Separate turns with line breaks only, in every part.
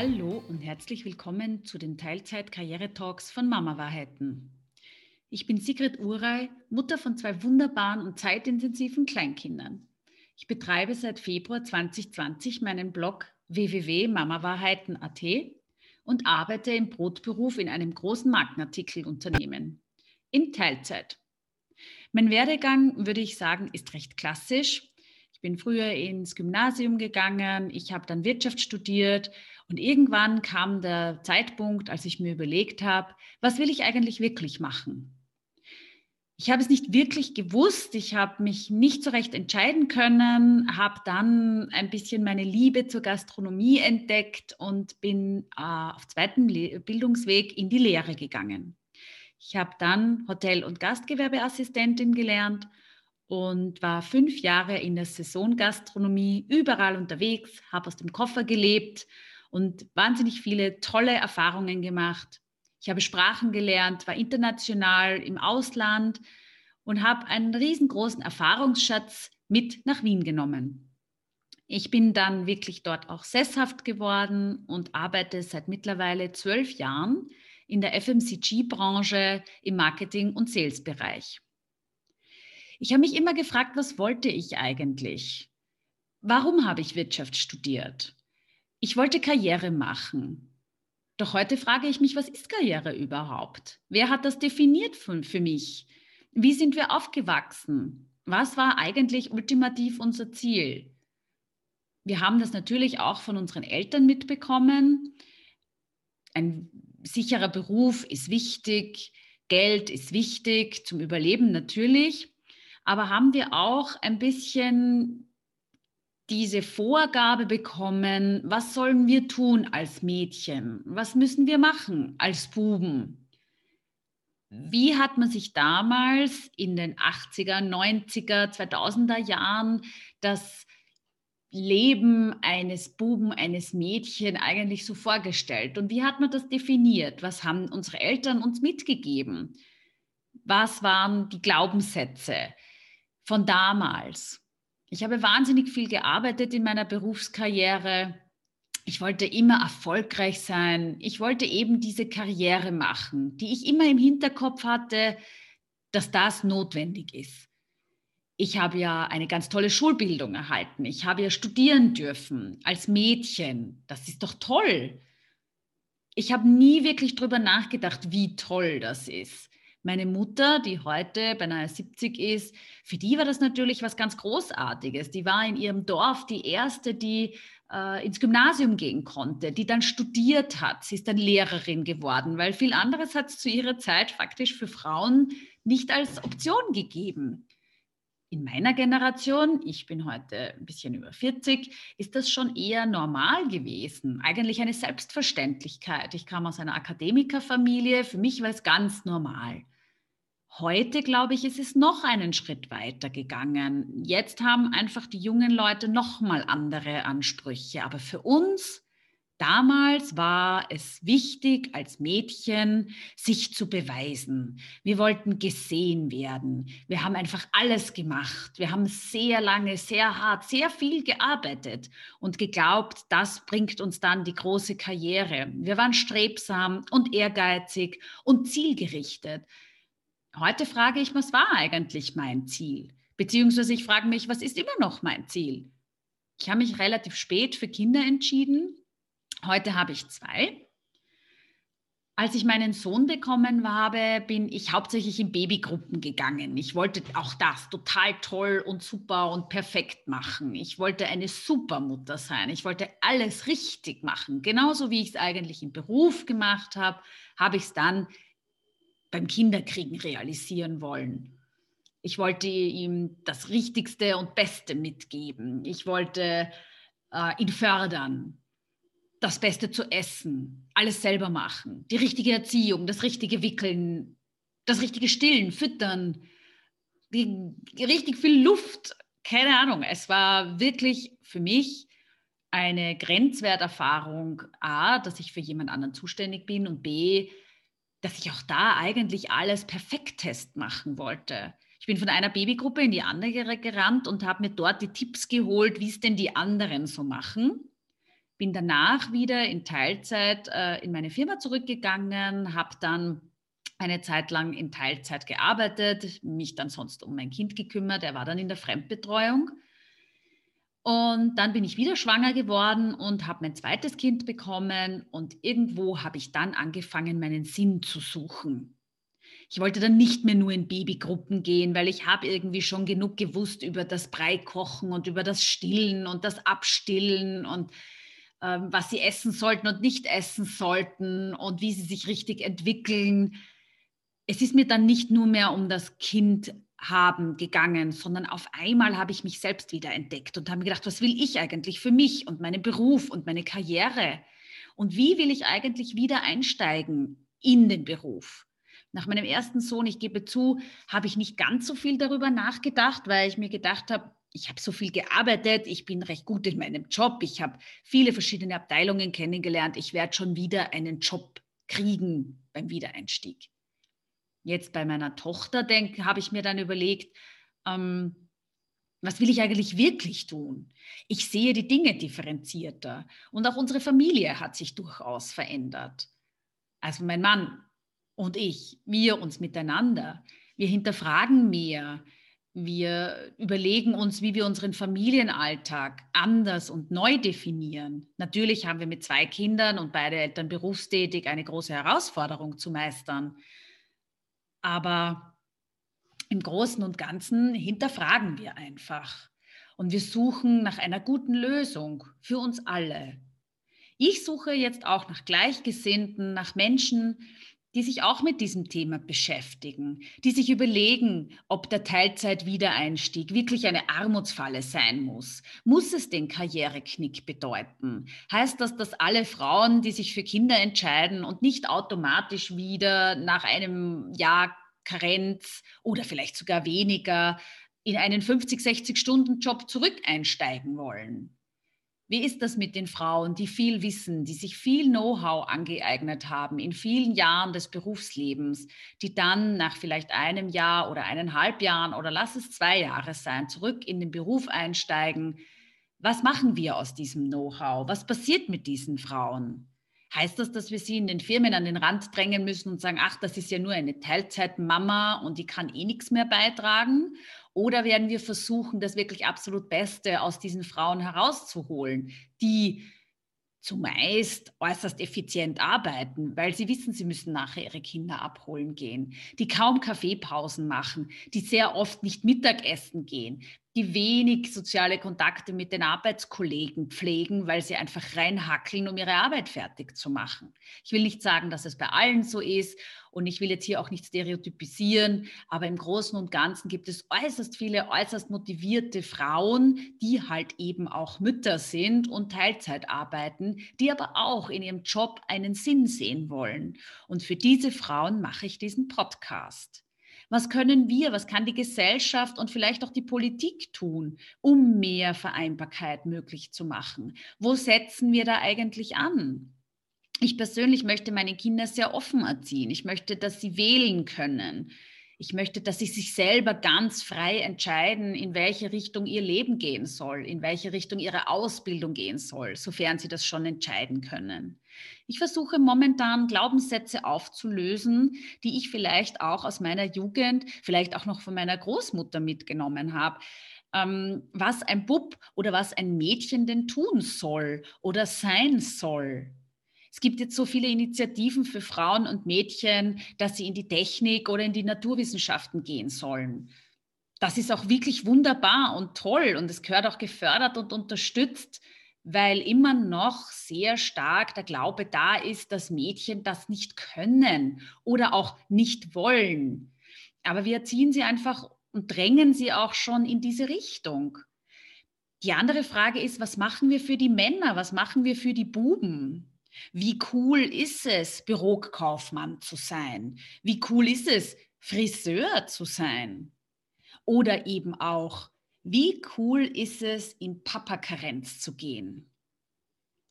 Hallo und herzlich willkommen zu den Teilzeit-Karriere-Talks von Mama Wahrheiten. Ich bin Sigrid Uray, Mutter von zwei wunderbaren und zeitintensiven Kleinkindern. Ich betreibe seit Februar 2020 meinen Blog www.mamawahrheiten.at und arbeite im Brotberuf in einem großen Markenartikelunternehmen in Teilzeit. Mein Werdegang, würde ich sagen, ist recht klassisch. Ich bin früher ins Gymnasium gegangen, ich habe dann Wirtschaft studiert und irgendwann kam der Zeitpunkt, als ich mir überlegt habe, was will ich eigentlich wirklich machen? Ich habe es nicht wirklich gewusst, ich habe mich nicht so recht entscheiden können, habe dann ein bisschen meine Liebe zur Gastronomie entdeckt und bin äh, auf zweiten Le Bildungsweg in die Lehre gegangen. Ich habe dann Hotel- und Gastgewerbeassistentin gelernt und war fünf Jahre in der Saisongastronomie überall unterwegs, habe aus dem Koffer gelebt und wahnsinnig viele tolle Erfahrungen gemacht. Ich habe Sprachen gelernt, war international im Ausland und habe einen riesengroßen Erfahrungsschatz mit nach Wien genommen. Ich bin dann wirklich dort auch sesshaft geworden und arbeite seit mittlerweile zwölf Jahren in der FMCG-Branche im Marketing- und Sales-Bereich. Ich habe mich immer gefragt, was wollte ich eigentlich? Warum habe ich Wirtschaft studiert? Ich wollte Karriere machen. Doch heute frage ich mich, was ist Karriere überhaupt? Wer hat das definiert für, für mich? Wie sind wir aufgewachsen? Was war eigentlich ultimativ unser Ziel? Wir haben das natürlich auch von unseren Eltern mitbekommen. Ein sicherer Beruf ist wichtig, Geld ist wichtig zum Überleben natürlich. Aber haben wir auch ein bisschen diese Vorgabe bekommen, was sollen wir tun als Mädchen? Was müssen wir machen als Buben? Wie hat man sich damals in den 80er, 90er, 2000er Jahren das Leben eines Buben, eines Mädchen eigentlich so vorgestellt? Und wie hat man das definiert? Was haben unsere Eltern uns mitgegeben? Was waren die Glaubenssätze von damals? Ich habe wahnsinnig viel gearbeitet in meiner Berufskarriere. Ich wollte immer erfolgreich sein. Ich wollte eben diese Karriere machen, die ich immer im Hinterkopf hatte, dass das notwendig ist. Ich habe ja eine ganz tolle Schulbildung erhalten. Ich habe ja studieren dürfen als Mädchen. Das ist doch toll. Ich habe nie wirklich darüber nachgedacht, wie toll das ist. Meine Mutter, die heute beinahe 70 ist, für die war das natürlich was ganz Großartiges. Die war in ihrem Dorf die erste, die äh, ins Gymnasium gehen konnte, die dann studiert hat. Sie ist dann Lehrerin geworden, weil viel anderes hat es zu ihrer Zeit faktisch für Frauen nicht als Option gegeben. In meiner Generation, ich bin heute ein bisschen über 40, ist das schon eher normal gewesen. Eigentlich eine Selbstverständlichkeit. Ich kam aus einer Akademikerfamilie, für mich war es ganz normal. Heute, glaube ich, ist es noch einen Schritt weiter gegangen. Jetzt haben einfach die jungen Leute noch mal andere Ansprüche. Aber für uns damals war es wichtig, als Mädchen sich zu beweisen. Wir wollten gesehen werden. Wir haben einfach alles gemacht. Wir haben sehr lange, sehr hart, sehr viel gearbeitet und geglaubt, das bringt uns dann die große Karriere. Wir waren strebsam und ehrgeizig und zielgerichtet. Heute frage ich, was war eigentlich mein Ziel? Beziehungsweise ich frage mich, was ist immer noch mein Ziel? Ich habe mich relativ spät für Kinder entschieden. Heute habe ich zwei. Als ich meinen Sohn bekommen habe, bin ich hauptsächlich in Babygruppen gegangen. Ich wollte auch das total toll und super und perfekt machen. Ich wollte eine Supermutter sein. Ich wollte alles richtig machen. Genauso wie ich es eigentlich im Beruf gemacht habe, habe ich es dann beim Kinderkriegen realisieren wollen. Ich wollte ihm das Richtigste und Beste mitgeben. Ich wollte äh, ihn fördern, das Beste zu essen, alles selber machen, die richtige Erziehung, das richtige Wickeln, das richtige Stillen, Füttern, die, richtig viel Luft. Keine Ahnung. Es war wirklich für mich eine Grenzwerterfahrung, A, dass ich für jemand anderen zuständig bin und B, dass ich auch da eigentlich alles perfekt test machen wollte. Ich bin von einer Babygruppe in die andere gerannt und habe mir dort die Tipps geholt, wie es denn die anderen so machen. bin danach wieder in Teilzeit äh, in meine Firma zurückgegangen, habe dann eine Zeit lang in Teilzeit gearbeitet, mich dann sonst um mein Kind gekümmert. Er war dann in der Fremdbetreuung. Und dann bin ich wieder schwanger geworden und habe mein zweites Kind bekommen. Und irgendwo habe ich dann angefangen, meinen Sinn zu suchen. Ich wollte dann nicht mehr nur in Babygruppen gehen, weil ich habe irgendwie schon genug gewusst über das Breikochen und über das Stillen und das Abstillen und ähm, was sie essen sollten und nicht essen sollten und wie sie sich richtig entwickeln. Es ist mir dann nicht nur mehr um das Kind haben gegangen, sondern auf einmal habe ich mich selbst wieder entdeckt und habe mir gedacht, was will ich eigentlich für mich und meinen Beruf und meine Karriere? Und wie will ich eigentlich wieder einsteigen in den Beruf? Nach meinem ersten Sohn, ich gebe zu, habe ich nicht ganz so viel darüber nachgedacht, weil ich mir gedacht habe, ich habe so viel gearbeitet, ich bin recht gut in meinem Job, ich habe viele verschiedene Abteilungen kennengelernt, ich werde schon wieder einen Job kriegen beim Wiedereinstieg. Jetzt bei meiner Tochter habe ich mir dann überlegt, ähm, was will ich eigentlich wirklich tun? Ich sehe die Dinge differenzierter und auch unsere Familie hat sich durchaus verändert. Also mein Mann und ich, wir uns miteinander. Wir hinterfragen mehr. Wir überlegen uns, wie wir unseren Familienalltag anders und neu definieren. Natürlich haben wir mit zwei Kindern und beide Eltern berufstätig eine große Herausforderung zu meistern. Aber im Großen und Ganzen hinterfragen wir einfach. Und wir suchen nach einer guten Lösung für uns alle. Ich suche jetzt auch nach Gleichgesinnten, nach Menschen, die sich auch mit diesem Thema beschäftigen, die sich überlegen, ob der Teilzeitwiedereinstieg wirklich eine Armutsfalle sein muss. Muss es den Karriereknick bedeuten? Heißt das, dass alle Frauen, die sich für Kinder entscheiden und nicht automatisch wieder nach einem Jahr Karenz oder vielleicht sogar weniger in einen 50, 60 Stunden Job zurück einsteigen wollen? Wie ist das mit den Frauen, die viel wissen, die sich viel Know-how angeeignet haben in vielen Jahren des Berufslebens, die dann nach vielleicht einem Jahr oder eineinhalb Jahren oder lass es zwei Jahre sein, zurück in den Beruf einsteigen? Was machen wir aus diesem Know-how? Was passiert mit diesen Frauen? Heißt das, dass wir sie in den Firmen an den Rand drängen müssen und sagen, ach, das ist ja nur eine Teilzeitmama und die kann eh nichts mehr beitragen? Oder werden wir versuchen, das wirklich absolut Beste aus diesen Frauen herauszuholen, die zumeist äußerst effizient arbeiten, weil sie wissen, sie müssen nachher ihre Kinder abholen gehen, die kaum Kaffeepausen machen, die sehr oft nicht Mittagessen gehen, die wenig soziale Kontakte mit den Arbeitskollegen pflegen, weil sie einfach reinhackeln, um ihre Arbeit fertig zu machen. Ich will nicht sagen, dass es bei allen so ist und ich will jetzt hier auch nicht stereotypisieren, aber im Großen und Ganzen gibt es äußerst viele äußerst motivierte Frauen, die halt eben auch Mütter sind und Teilzeit arbeiten, die aber auch in ihrem Job einen Sinn sehen wollen. Und für diese Frauen mache ich diesen Podcast. Was können wir, was kann die Gesellschaft und vielleicht auch die Politik tun, um mehr Vereinbarkeit möglich zu machen? Wo setzen wir da eigentlich an? Ich persönlich möchte meine Kinder sehr offen erziehen. Ich möchte, dass sie wählen können. Ich möchte, dass sie sich selber ganz frei entscheiden, in welche Richtung ihr Leben gehen soll, in welche Richtung ihre Ausbildung gehen soll, sofern sie das schon entscheiden können. Ich versuche momentan Glaubenssätze aufzulösen, die ich vielleicht auch aus meiner Jugend, vielleicht auch noch von meiner Großmutter mitgenommen habe. Ähm, was ein Bub oder was ein Mädchen denn tun soll oder sein soll. Es gibt jetzt so viele Initiativen für Frauen und Mädchen, dass sie in die Technik oder in die Naturwissenschaften gehen sollen. Das ist auch wirklich wunderbar und toll und es gehört auch gefördert und unterstützt, weil immer noch sehr stark der Glaube da ist, dass Mädchen das nicht können oder auch nicht wollen. Aber wir erziehen sie einfach und drängen sie auch schon in diese Richtung. Die andere Frage ist, was machen wir für die Männer? Was machen wir für die Buben? Wie cool ist es, Bürokaufmann zu sein? Wie cool ist es, Friseur zu sein? Oder eben auch, wie cool ist es, in Papa-Karenz zu gehen?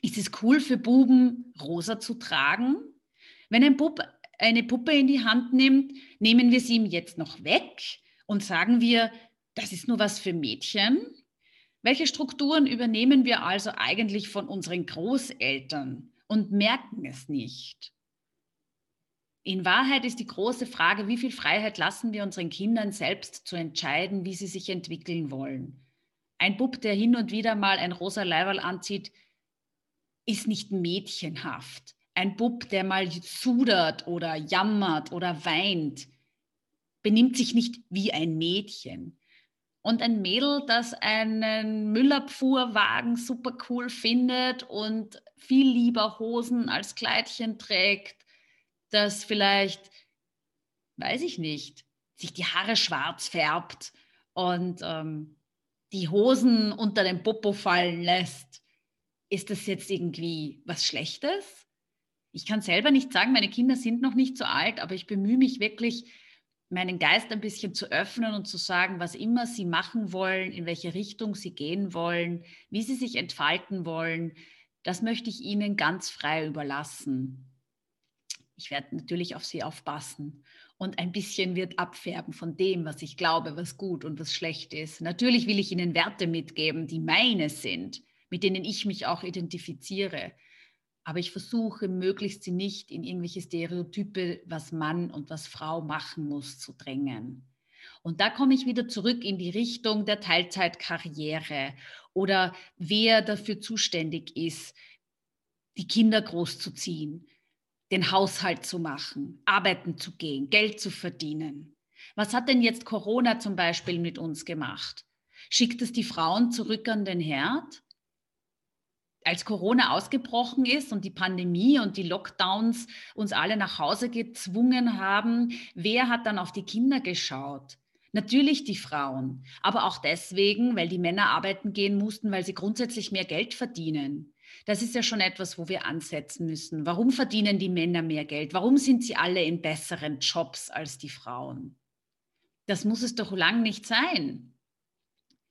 Ist es cool für Buben, rosa zu tragen? Wenn ein Bub eine Puppe in die Hand nimmt, nehmen wir sie ihm jetzt noch weg und sagen wir, das ist nur was für Mädchen? Welche Strukturen übernehmen wir also eigentlich von unseren Großeltern und merken es nicht? In Wahrheit ist die große Frage, wie viel Freiheit lassen wir unseren Kindern selbst zu entscheiden, wie sie sich entwickeln wollen. Ein Bub, der hin und wieder mal ein rosa Leiberl anzieht, ist nicht mädchenhaft. Ein Bub, der mal sudert oder jammert oder weint, benimmt sich nicht wie ein Mädchen. Und ein Mädel, das einen Müllabfuhrwagen super cool findet und viel lieber Hosen als Kleidchen trägt, das vielleicht, weiß ich nicht, sich die Haare schwarz färbt und ähm, die Hosen unter den Popo fallen lässt. Ist das jetzt irgendwie was Schlechtes? Ich kann selber nicht sagen, meine Kinder sind noch nicht so alt, aber ich bemühe mich wirklich, meinen Geist ein bisschen zu öffnen und zu sagen, was immer sie machen wollen, in welche Richtung sie gehen wollen, wie sie sich entfalten wollen, das möchte ich ihnen ganz frei überlassen. Ich werde natürlich auf sie aufpassen und ein bisschen wird abfärben von dem, was ich glaube, was gut und was schlecht ist. Natürlich will ich ihnen Werte mitgeben, die meine sind, mit denen ich mich auch identifiziere. Aber ich versuche möglichst sie nicht in irgendwelche Stereotype, was Mann und was Frau machen muss, zu drängen. Und da komme ich wieder zurück in die Richtung der Teilzeitkarriere oder wer dafür zuständig ist, die Kinder großzuziehen, den Haushalt zu machen, arbeiten zu gehen, Geld zu verdienen. Was hat denn jetzt Corona zum Beispiel mit uns gemacht? Schickt es die Frauen zurück an den Herd? Als Corona ausgebrochen ist und die Pandemie und die Lockdowns uns alle nach Hause gezwungen haben, wer hat dann auf die Kinder geschaut? Natürlich die Frauen, aber auch deswegen, weil die Männer arbeiten gehen mussten, weil sie grundsätzlich mehr Geld verdienen. Das ist ja schon etwas, wo wir ansetzen müssen. Warum verdienen die Männer mehr Geld? Warum sind sie alle in besseren Jobs als die Frauen? Das muss es doch lang nicht sein.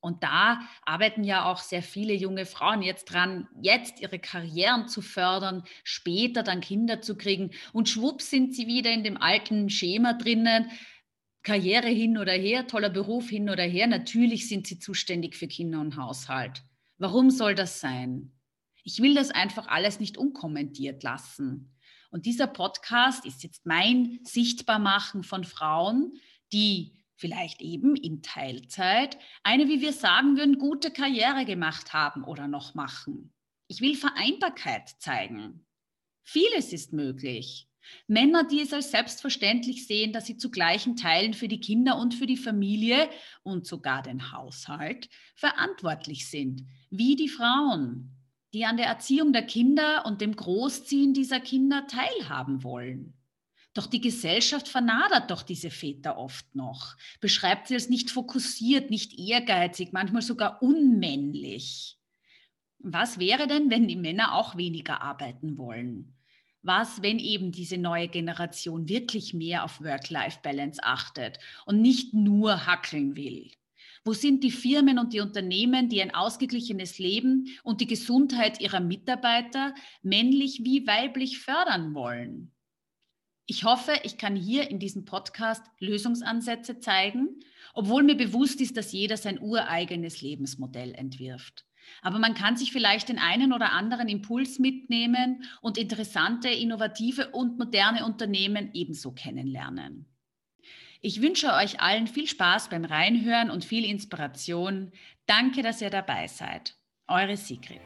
Und da arbeiten ja auch sehr viele junge Frauen jetzt dran, jetzt ihre Karrieren zu fördern, später dann Kinder zu kriegen. Und schwupps sind sie wieder in dem alten Schema drinnen. Karriere hin oder her, toller Beruf hin oder her. Natürlich sind sie zuständig für Kinder und Haushalt. Warum soll das sein? Ich will das einfach alles nicht unkommentiert lassen. Und dieser Podcast ist jetzt mein Sichtbarmachen von Frauen, die vielleicht eben in Teilzeit, eine, wie wir sagen würden, gute Karriere gemacht haben oder noch machen. Ich will Vereinbarkeit zeigen. Vieles ist möglich. Männer, die es als selbstverständlich sehen, dass sie zu gleichen Teilen für die Kinder und für die Familie und sogar den Haushalt verantwortlich sind, wie die Frauen, die an der Erziehung der Kinder und dem Großziehen dieser Kinder teilhaben wollen. Doch die Gesellschaft vernadert doch diese Väter oft noch, beschreibt sie als nicht fokussiert, nicht ehrgeizig, manchmal sogar unmännlich. Was wäre denn, wenn die Männer auch weniger arbeiten wollen? Was, wenn eben diese neue Generation wirklich mehr auf Work-Life-Balance achtet und nicht nur hackeln will? Wo sind die Firmen und die Unternehmen, die ein ausgeglichenes Leben und die Gesundheit ihrer Mitarbeiter männlich wie weiblich fördern wollen? Ich hoffe, ich kann hier in diesem Podcast Lösungsansätze zeigen, obwohl mir bewusst ist, dass jeder sein ureigenes Lebensmodell entwirft. Aber man kann sich vielleicht den einen oder anderen Impuls mitnehmen und interessante, innovative und moderne Unternehmen ebenso kennenlernen. Ich wünsche euch allen viel Spaß beim Reinhören und viel Inspiration. Danke, dass ihr dabei seid. Eure Sigrid.